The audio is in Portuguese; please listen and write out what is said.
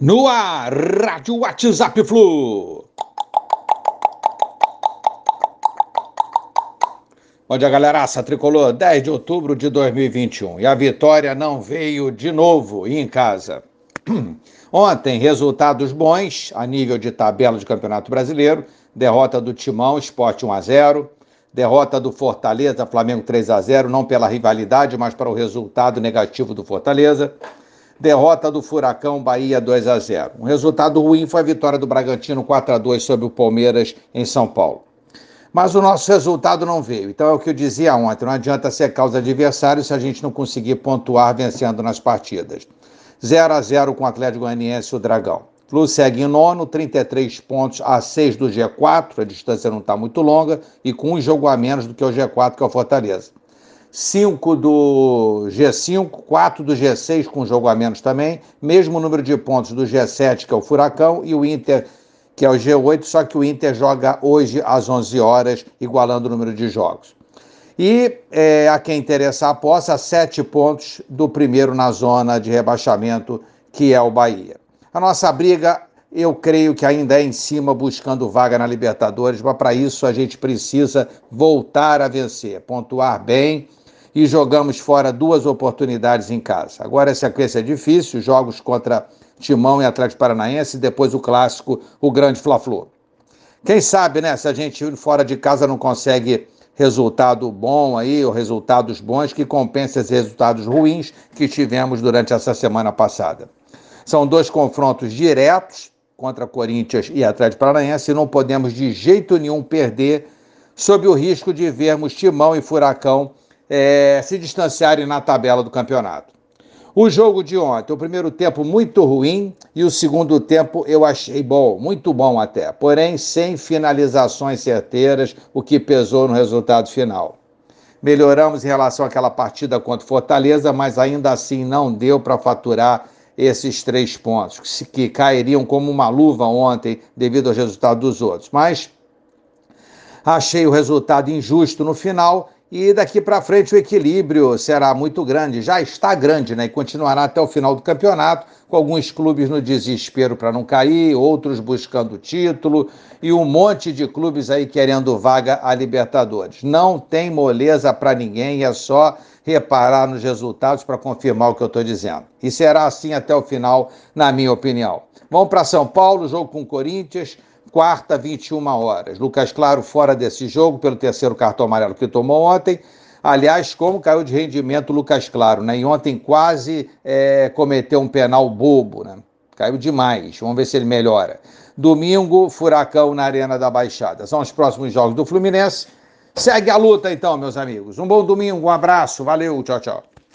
No ar, Rádio WhatsApp Flu. Bom dia, galeraça tricolor. 10 de outubro de 2021. E a vitória não veio de novo em casa. Ontem, resultados bons a nível de tabela de Campeonato Brasileiro. Derrota do Timão, Esporte 1 a 0 Derrota do Fortaleza, Flamengo 3 a 0 não pela rivalidade, mas para o resultado negativo do Fortaleza derrota do Furacão Bahia 2 a 0. Um resultado ruim foi a vitória do Bragantino 4 a 2 sobre o Palmeiras em São Paulo. Mas o nosso resultado não veio. Então é o que eu dizia ontem, não adianta ser causa adversário se a gente não conseguir pontuar vencendo nas partidas. 0 a 0 com o Atlético Goianiense e o Dragão. Flu segue em nono, 33 pontos a 6 do G4, a distância não está muito longa, e com um jogo a menos do que o G4, que é o Fortaleza. 5 do G5, 4 do G6 com jogo a menos também, mesmo número de pontos do G7, que é o Furacão, e o Inter, que é o G8, só que o Inter joga hoje às 11 horas, igualando o número de jogos. E é, a quem interessa a aposta, 7 pontos do primeiro na zona de rebaixamento, que é o Bahia. A nossa briga eu creio que ainda é em cima buscando vaga na Libertadores, mas para isso a gente precisa voltar a vencer, pontuar bem e jogamos fora duas oportunidades em casa. Agora a sequência é difícil, jogos contra Timão e Atlético Paranaense e depois o clássico, o grande Fla-Flu. Quem sabe, né, se a gente fora de casa não consegue resultado bom aí, ou resultados bons que compensem esses resultados ruins que tivemos durante essa semana passada. São dois confrontos diretos contra Corinthians e Atlético Paranaense não podemos de jeito nenhum perder sob o risco de vermos Timão e Furacão é, se distanciarem na tabela do campeonato. O jogo de ontem, o primeiro tempo muito ruim e o segundo tempo eu achei bom, muito bom até, porém sem finalizações certeiras, o que pesou no resultado final. Melhoramos em relação àquela partida contra Fortaleza, mas ainda assim não deu para faturar esses três pontos, que cairiam como uma luva ontem devido ao resultado dos outros. Mas achei o resultado injusto no final e daqui para frente o equilíbrio será muito grande, já está grande, né? E continuará até o final do campeonato, com alguns clubes no desespero para não cair, outros buscando título e um monte de clubes aí querendo vaga a Libertadores. Não tem moleza para ninguém, é só reparar nos resultados para confirmar o que eu estou dizendo. E será assim até o final, na minha opinião. Vamos para São Paulo, jogo com o Corinthians quarta, 21 horas. Lucas Claro fora desse jogo pelo terceiro cartão amarelo que tomou ontem. Aliás, como caiu de rendimento o Lucas Claro, né? E ontem quase é, cometeu um penal bobo, né? Caiu demais. Vamos ver se ele melhora. Domingo, Furacão na Arena da Baixada. São os próximos jogos do Fluminense. Segue a luta então, meus amigos. Um bom domingo, um abraço, valeu, tchau, tchau.